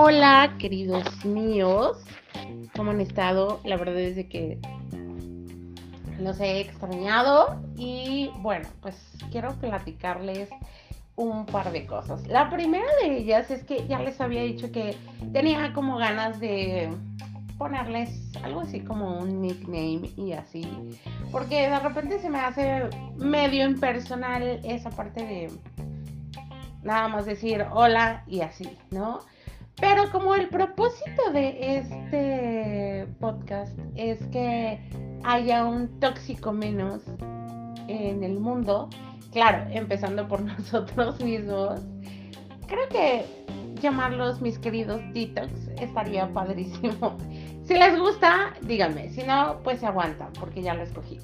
Hola, queridos míos. ¿Cómo han estado? La verdad es que los he extrañado y bueno, pues quiero platicarles un par de cosas. La primera de ellas es que ya les había dicho que tenía como ganas de ponerles algo así como un nickname y así, porque de repente se me hace medio impersonal esa parte de nada más decir hola y así, ¿no? Pero como el propósito de este podcast es que haya un tóxico menos en el mundo, claro, empezando por nosotros mismos, creo que llamarlos mis queridos detox estaría padrísimo. Si les gusta, díganme, si no, pues se aguantan, porque ya lo escogí.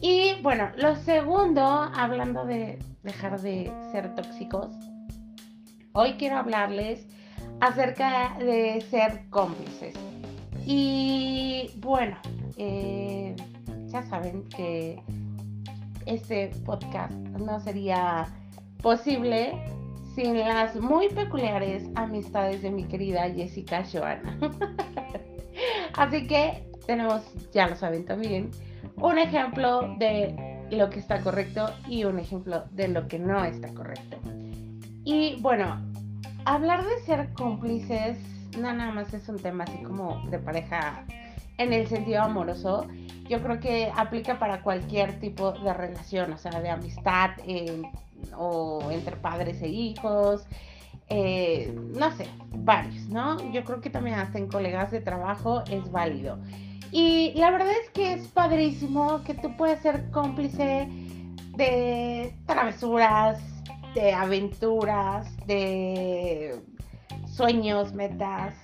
Y bueno, lo segundo, hablando de dejar de ser tóxicos, hoy quiero hablarles acerca de ser cómplices. Y bueno, eh, ya saben que este podcast no sería posible sin las muy peculiares amistades de mi querida Jessica Joana. Así que tenemos, ya lo saben también, un ejemplo de lo que está correcto y un ejemplo de lo que no está correcto. Y bueno, hablar de ser cómplices no nada más es un tema así como de pareja en el sentido amoroso. Yo creo que aplica para cualquier tipo de relación, o sea, de amistad eh, o entre padres e hijos, eh, no sé, varios, ¿no? Yo creo que también hasta en colegas de trabajo es válido. Y la verdad es que es padrísimo que tú puedes ser cómplice de travesuras, de aventuras, de sueños, metas,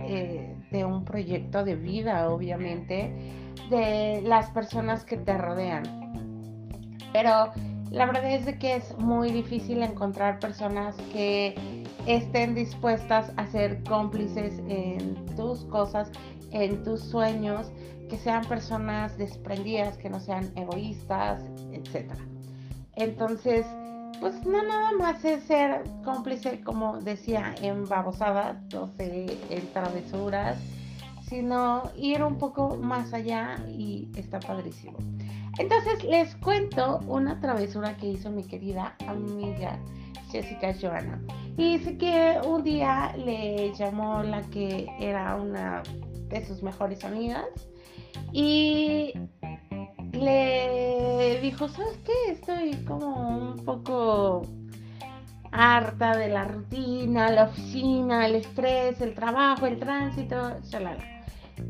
eh, de un proyecto de vida, obviamente, de las personas que te rodean. Pero la verdad es de que es muy difícil encontrar personas que estén dispuestas a ser cómplices en tus cosas, en tus sueños, que sean personas desprendidas, que no sean egoístas, etc. Entonces, pues no nada más es ser cómplice, como decía, en babosadas, o en travesuras, sino ir un poco más allá y está padrísimo. Entonces les cuento una travesura que hizo mi querida amiga Jessica Joana. Y dice que un día le llamó la que era una de sus mejores amigas y le dijo, ¿sabes qué? Estoy como un poco harta de la rutina, la oficina, el estrés, el trabajo, el tránsito.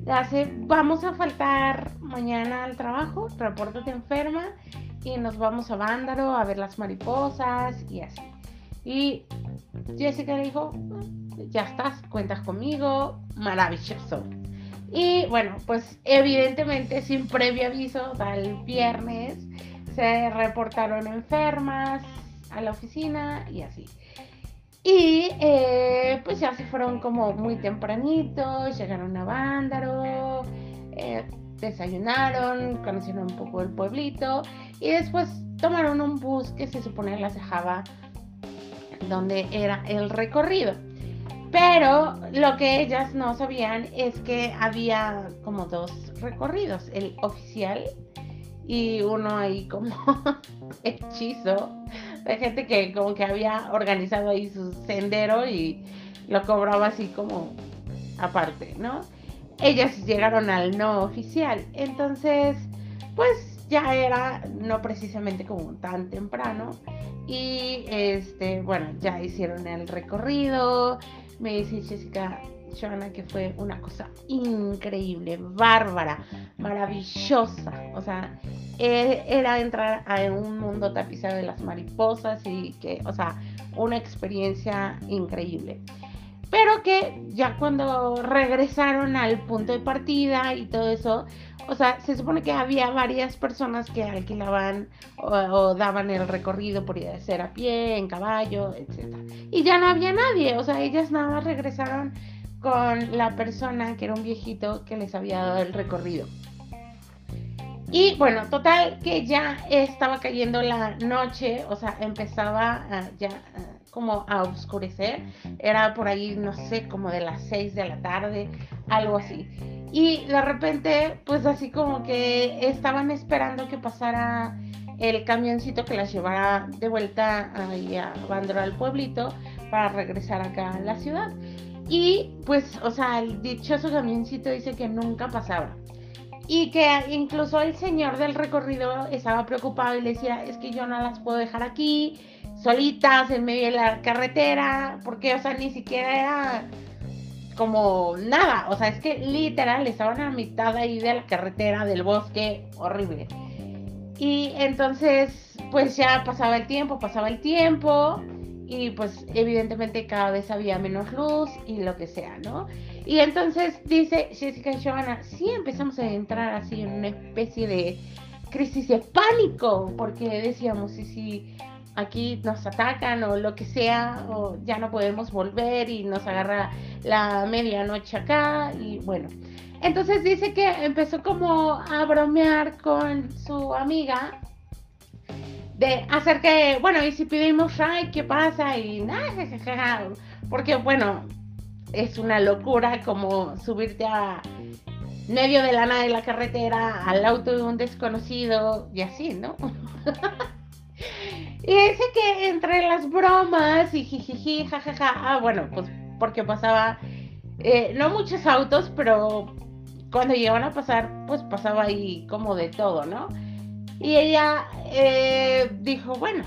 Le hace, vamos a faltar mañana al trabajo, repórtate enferma y nos vamos a Vándaro a ver las mariposas y así. Y Jessica le dijo, ya estás, cuentas conmigo, maravilloso. Y bueno, pues evidentemente sin previo aviso, el viernes se reportaron enfermas a la oficina y así. Y eh, pues ya se fueron como muy tempranito, llegaron a Vándaro, eh, desayunaron, conocieron un poco el pueblito y después tomaron un bus que se supone las dejaba donde era el recorrido. Pero lo que ellas no sabían es que había como dos recorridos, el oficial y uno ahí como hechizo de gente que como que había organizado ahí su sendero y lo cobraba así como aparte, ¿no? Ellas llegaron al no oficial, entonces pues ya era no precisamente como tan temprano y este bueno ya hicieron el recorrido me dice Jessica Joana que fue una cosa increíble, bárbara, maravillosa. O sea, e, era entrar a un mundo tapizado de las mariposas y que, o sea, una experiencia increíble. Pero que ya cuando regresaron al punto de partida y todo eso, o sea, se supone que había varias personas que alquilaban o, daban el recorrido por ir a hacer a pie, en caballo, etc. Y ya no había nadie, o sea, ellas nada más regresaron con la persona que era un viejito que les había dado el recorrido. Y bueno, total que ya estaba cayendo la noche, o sea, empezaba ya como a oscurecer. Era por ahí, no sé, como de las 6 de la tarde, algo así. Y de repente, pues así como que estaban esperando que pasara el camioncito que las llevara de vuelta ahí a Bandro al pueblito para regresar acá a la ciudad. Y pues, o sea, el dichoso camioncito dice que nunca pasaba. Y que incluso el señor del recorrido estaba preocupado y le decía, es que yo no las puedo dejar aquí, solitas, en medio de la carretera, porque, o sea, ni siquiera era como nada, o sea, es que literal estaban a mitad ahí de la carretera, del bosque, horrible. Y entonces, pues ya pasaba el tiempo, pasaba el tiempo, y pues evidentemente cada vez había menos luz y lo que sea, ¿no? Y entonces dice Jessica y Joanna, sí empezamos a entrar así en una especie de crisis de pánico, porque decíamos, y si aquí nos atacan o lo que sea, o ya no podemos volver y nos agarra la medianoche acá, y bueno. Entonces dice que empezó como a bromear con su amiga de hacer que, bueno, y si pedimos ay, ¿qué pasa? Y nada, porque bueno, es una locura como subirte a medio de la nada de la carretera al auto de un desconocido y así, ¿no? y dice que entre las bromas y jijiji, jajaja, ah, bueno, pues porque pasaba, eh, no muchos autos, pero cuando llegaban a pasar, pues pasaba ahí como de todo, ¿no? Y ella eh, dijo, bueno,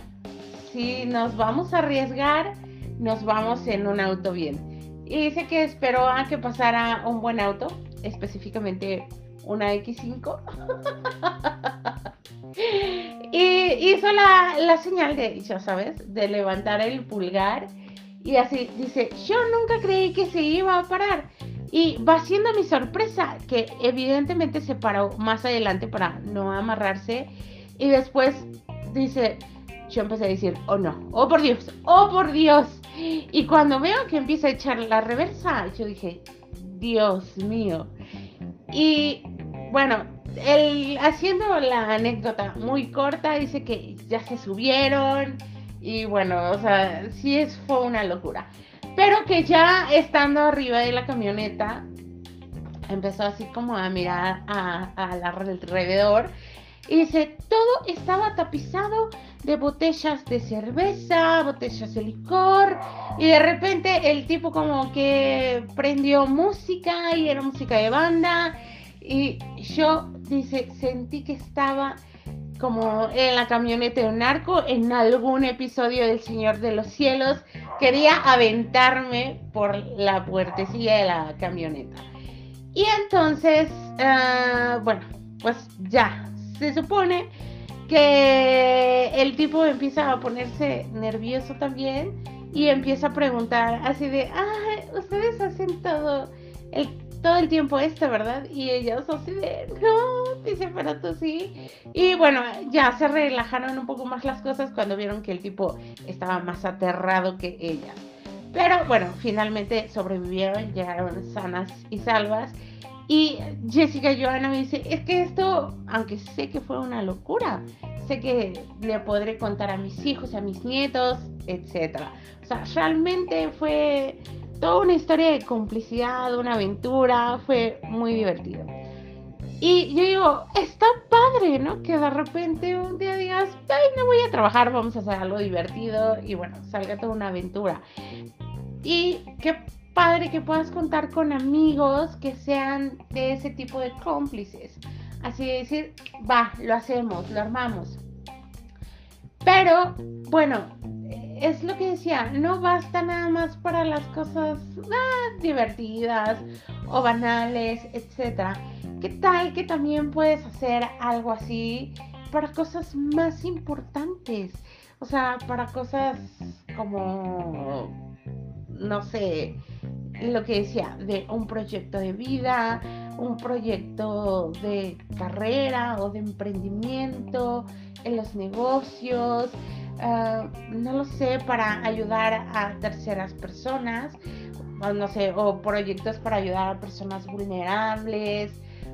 si nos vamos a arriesgar, nos vamos en un auto bien. Y dice que esperó a que pasara un buen auto, específicamente una X5. y hizo la, la señal de, ya sabes, de levantar el pulgar. Y así dice, yo nunca creí que se iba a parar. Y va siendo mi sorpresa que evidentemente se paró más adelante para no amarrarse. Y después dice, yo empecé a decir, oh no, oh por Dios, oh por Dios. Y cuando veo que empieza a echar la reversa, yo dije, Dios mío. Y bueno, él, haciendo la anécdota muy corta, dice que ya se subieron. Y bueno, o sea, sí es, fue una locura. Pero que ya estando arriba de la camioneta, empezó así como a mirar al alrededor. Y dice, todo estaba tapizado de botellas de cerveza, botellas de licor. Y de repente el tipo como que prendió música y era música de banda. Y yo, dice, sentí que estaba como en la camioneta de un narco, en algún episodio del Señor de los Cielos, quería aventarme por la puertecilla de la camioneta. Y entonces, ah, bueno, pues ya, se supone que el tipo empieza a ponerse nervioso también y empieza a preguntar así de, ah, ustedes hacen todo el todo el tiempo este, ¿verdad? Y ellos así de, no, dice, pero tú sí. Y bueno, ya se relajaron un poco más las cosas cuando vieron que el tipo estaba más aterrado que ella. Pero bueno, finalmente sobrevivieron, llegaron sanas y salvas. Y Jessica Joana me dice, es que esto, aunque sé que fue una locura, sé que le podré contar a mis hijos, a mis nietos, etc. O sea, realmente fue toda una historia de complicidad, una aventura, fue muy divertido. Y yo digo, está padre, ¿no? Que de repente un día digas, ay, no voy a trabajar, vamos a hacer algo divertido y bueno, salga toda una aventura. Y qué padre que puedas contar con amigos que sean de ese tipo de cómplices. Así de decir, va, lo hacemos, lo armamos. Pero, bueno, es lo que decía, no basta nada más para las cosas ah, divertidas o banales, etc. ¿Qué tal que también puedes hacer algo así para cosas más importantes? O sea, para cosas como, no sé, lo que decía, de un proyecto de vida, un proyecto de carrera o de emprendimiento en los negocios, Ah, no lo sé, para ayudar a terceras personas, o no sé, o proyectos para ayudar a personas vulnerables.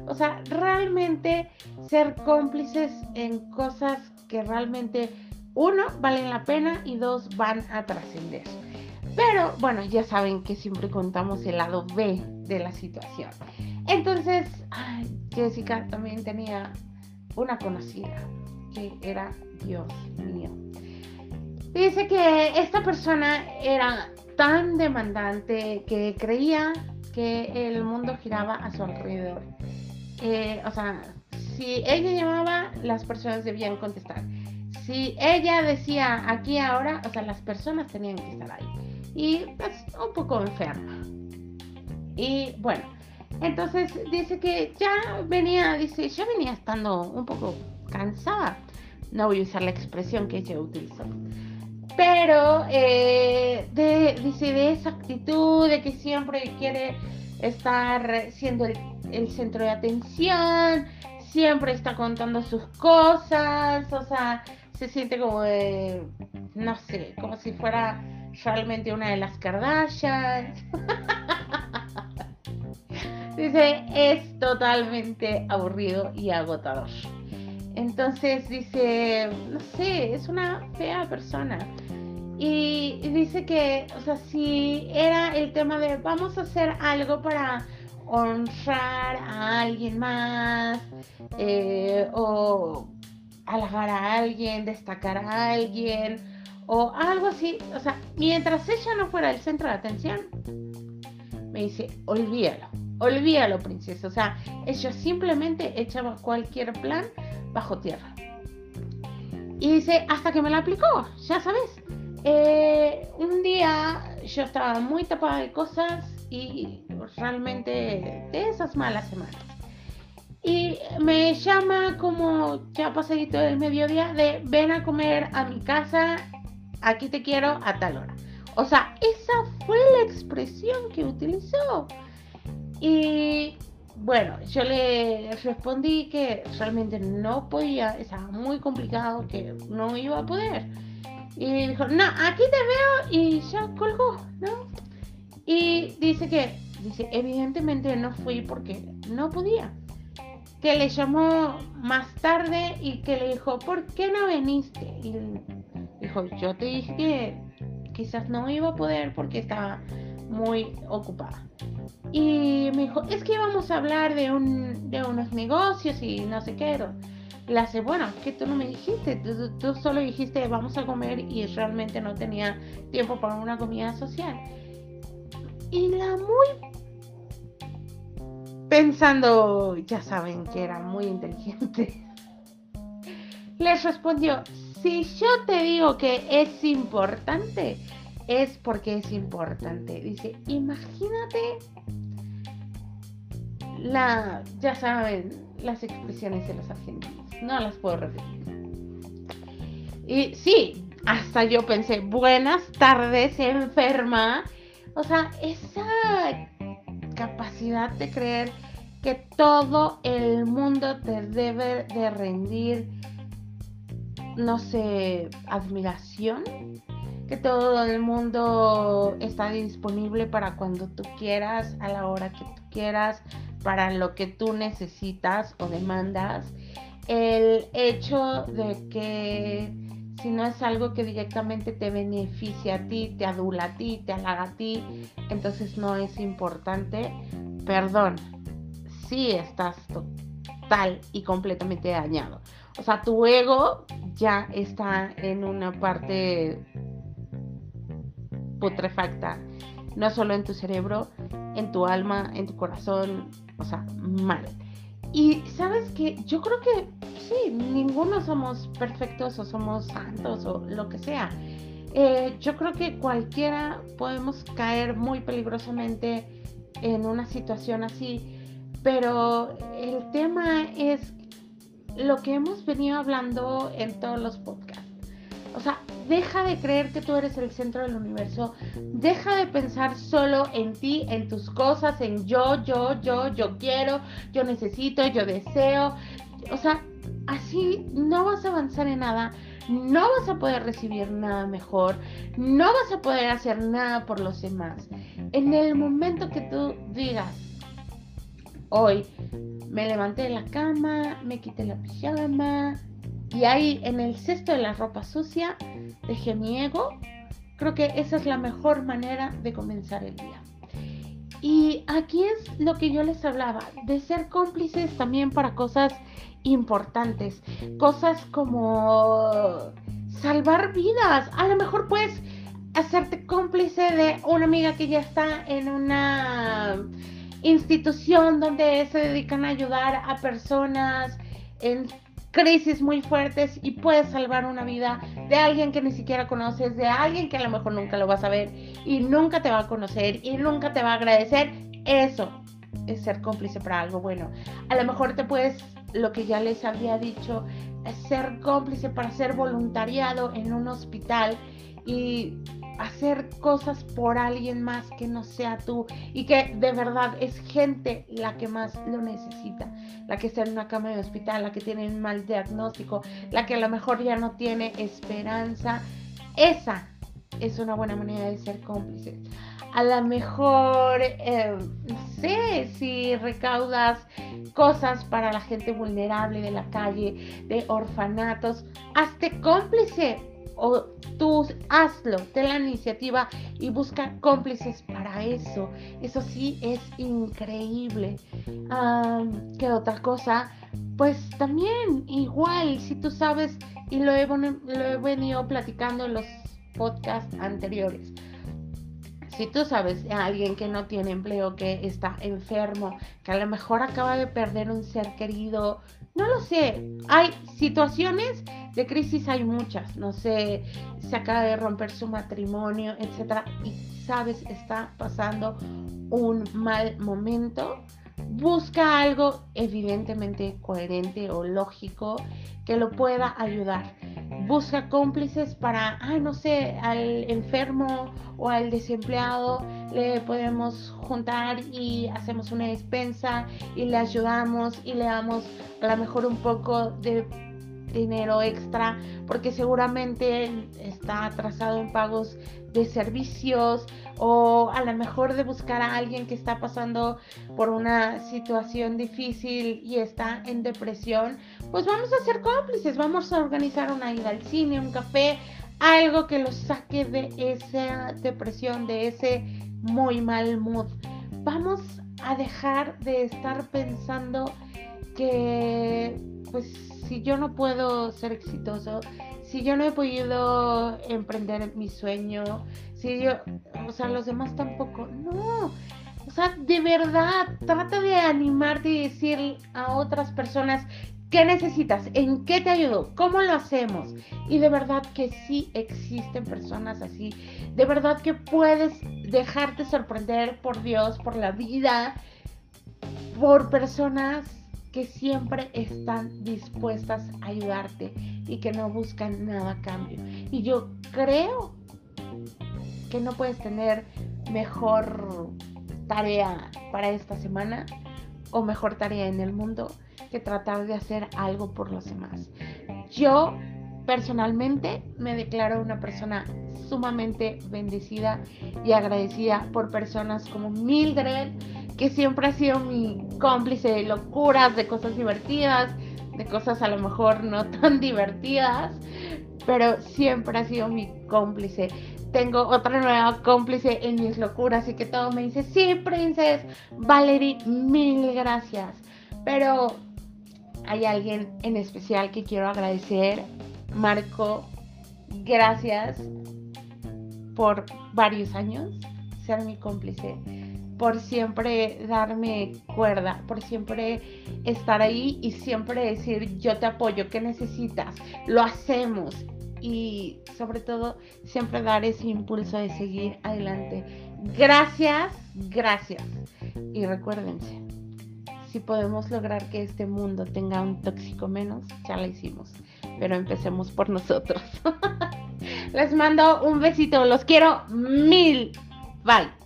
O sea, realmente ser cómplices en cosas que realmente uno, valen la pena y dos, van a trascender. Pero bueno, ya saben que siempre contamos el lado B de la situación. Entonces, Jessica también tenía una conocida que era Dios mío. Dice que esta persona era tan demandante que creía que el mundo giraba a su alrededor. Eh, o sea, si ella llamaba, las personas debían contestar. Si ella decía aquí ahora, o sea, las personas tenían que estar ahí. Y pues un poco enferma. Y bueno, entonces dice que ya venía, dice, ya venía estando un poco cansada. No voy a usar la expresión que ella utilizó. Pero eh, dice de esa actitud de que siempre quiere estar siendo el, centro de atención, siempre está contando sus cosas, o sea, se siente como no sé, como si fuera realmente una de las Kardashians. dice, es totalmente aburrido y agotador. Entonces dice, no sé, es una fea persona. Y, dice que, o sea, si era el tema de vamos a hacer algo para honrar a alguien más, eh, o halagar a alguien, destacar a alguien, o algo así. O sea, mientras ella no fuera el centro de atención, me dice, olvídalo, olvídalo, princesa. O sea, ella simplemente echaba cualquier plan bajo tierra. Y dice, hasta que me la aplicó, ya sabes. Eh, un día yo estaba muy tapada de cosas y realmente de esas malas semanas. Y me llama como ya pasadito del mediodía de ven a comer a mi casa, aquí te quiero a tal hora. O sea, esa fue la expresión que utilizó. Y bueno, yo le respondí que realmente no podía, estaba muy complicado, que no iba a poder. Y dijo, no, aquí te veo y ya colgó, ¿no? Y dice que, dice, evidentemente no fui porque no podía. Que le llamó más tarde y que le dijo, ¿por qué no viniste? Y dijo, yo te dije que quizás no iba a poder porque estaba muy ocupada. Y me dijo, es que vamos a hablar de, un, de unos negocios y no sé qué. Le hace, bueno, que tú no me dijiste, tú, solo dijiste vamos a comer y realmente no tenía tiempo para una comida social. Y la muy pensando, ya saben que era muy inteligente, les respondió, si yo te digo que es importante, es porque es importante. Dice, imagínate la, ya saben, las expresiones de los argentinos. No las puedo repetir. Y sí, hasta yo pensé, buenas tardes, enferma. O sea, esa capacidad de creer que todo el mundo te debe de rendir, no sé, admiración, que todo el mundo está disponible para cuando tú quieras, a la hora que tú quieras, para lo que tú necesitas o demandas. El hecho de que si no es algo que directamente te beneficia a ti, te adula a ti, te halaga a ti, entonces no es importante. Perdón, si estás total y completamente dañado. O sea, tu ego ya está en una parte putrefacta, no solo en tu cerebro, en tu alma, en tu corazón, o sea, mal. Y sabes que yo creo que sí, ninguno somos perfectos o somos santos o lo que sea. Eh, yo creo que cualquiera podemos caer muy peligrosamente en una situación así, pero el tema es lo que hemos venido hablando en todos los podcasts. O sea, deja de creer que tú eres el centro del universo. Deja de pensar solo en ti, en tus cosas, en yo, yo, yo, yo quiero, yo necesito, yo deseo. O sea, así no vas a avanzar en nada. No vas a poder recibir nada mejor. No vas a poder hacer nada por los demás. En el momento que tú digas, hoy me levanté de la cama, me quité la pijama, y ahí en el cesto de la ropa sucia dejé mi ego. Creo que esa es la mejor manera de comenzar el día. Y aquí es lo que yo les hablaba, de ser cómplices también para cosas importantes, cosas como salvar vidas. A lo mejor puedes hacerte cómplice de una amiga que ya está en una institución donde se dedican a ayudar a personas en crisis muy fuertes y puedes salvar una vida de alguien que ni siquiera conoces, de alguien que a lo mejor nunca lo vas a ver y nunca te va a conocer y nunca te va a agradecer. Eso es ser cómplice para algo bueno. A lo mejor te puedes, lo que ya les había dicho, ser cómplice para ser voluntariado en un hospital y hacer cosas por alguien más que no sea tú y que de verdad es gente la que más lo necesita, la que está en una cama de hospital, la que tiene un mal diagnóstico, la que a lo mejor ya no tiene esperanza. Esa es una buena manera de ser cómplices. A lo mejor, eh, no sé, si recaudas cosas para la gente vulnerable de la calle, de orfanatos, hazte cómplice o tú hazlo, ten la iniciativa y busca cómplices para eso. Eso sí es increíble. ¿Qué otra cosa? Pues también igual, si tú sabes, y lo he, lo he venido platicando en los podcasts anteriores. Si tú sabes a alguien que no tiene empleo, que está enfermo, que a lo mejor acaba de perder un ser querido, no lo sé. Hay situaciones de crisis, hay muchas. No sé, se acaba de romper su matrimonio, etcétera, y sabes, está pasando un mal momento. Busca algo evidentemente coherente o lógico que lo pueda ayudar. Busca cómplices para, ah, no sé, al enfermo o al desempleado le podemos juntar y hacemos una despensa y le ayudamos y le damos a lo mejor un poco de dinero extra porque seguramente está atrasado en pagos de servicios o a lo mejor de buscar a alguien que está pasando por una situación difícil y está en depresión, pues vamos a ser cómplices, vamos a organizar una ida al cine, un café, algo que los saque de esa depresión, de ese muy mal mood. Vamos a dejar de estar pensando que pues si yo no puedo ser exitoso, si yo no he podido emprender mi sueño, si yo, o sea, los demás tampoco, no. O sea, de verdad, trata de animarte y decir a otras personas qué necesitas, en qué te ayudo, cómo lo hacemos. Y de verdad que sí existen personas así. De verdad que puedes dejarte sorprender por Dios, por la vida, por personas que siempre están dispuestas a ayudarte y que no buscan nada a cambio. Y yo creo que no puedes tener mejor tarea para esta semana o mejor tarea en el mundo que tratar de hacer algo por los demás. Yo personalmente me declaro una persona sumamente bendecida y agradecida por personas como Mildred, que siempre ha sido mi cómplice de locuras, de cosas divertidas, de cosas a lo mejor no tan divertidas, pero siempre ha sido mi cómplice. Tengo otra nueva cómplice en mis locuras y que todo me dice, sí, princesa, Valerie, mil gracias. Pero hay alguien en especial que quiero agradecer. Marco, gracias por varios años ser mi cómplice por siempre darme cuerda, por siempre estar ahí y siempre decir yo te apoyo, ¿qué necesitas? Lo hacemos y sobre todo siempre dar ese impulso de seguir adelante. Gracias, gracias. Y recuérdense, si podemos lograr que este mundo tenga un tóxico menos, ya lo hicimos. Pero empecemos por nosotros. Les mando un besito, los quiero mil. Bye.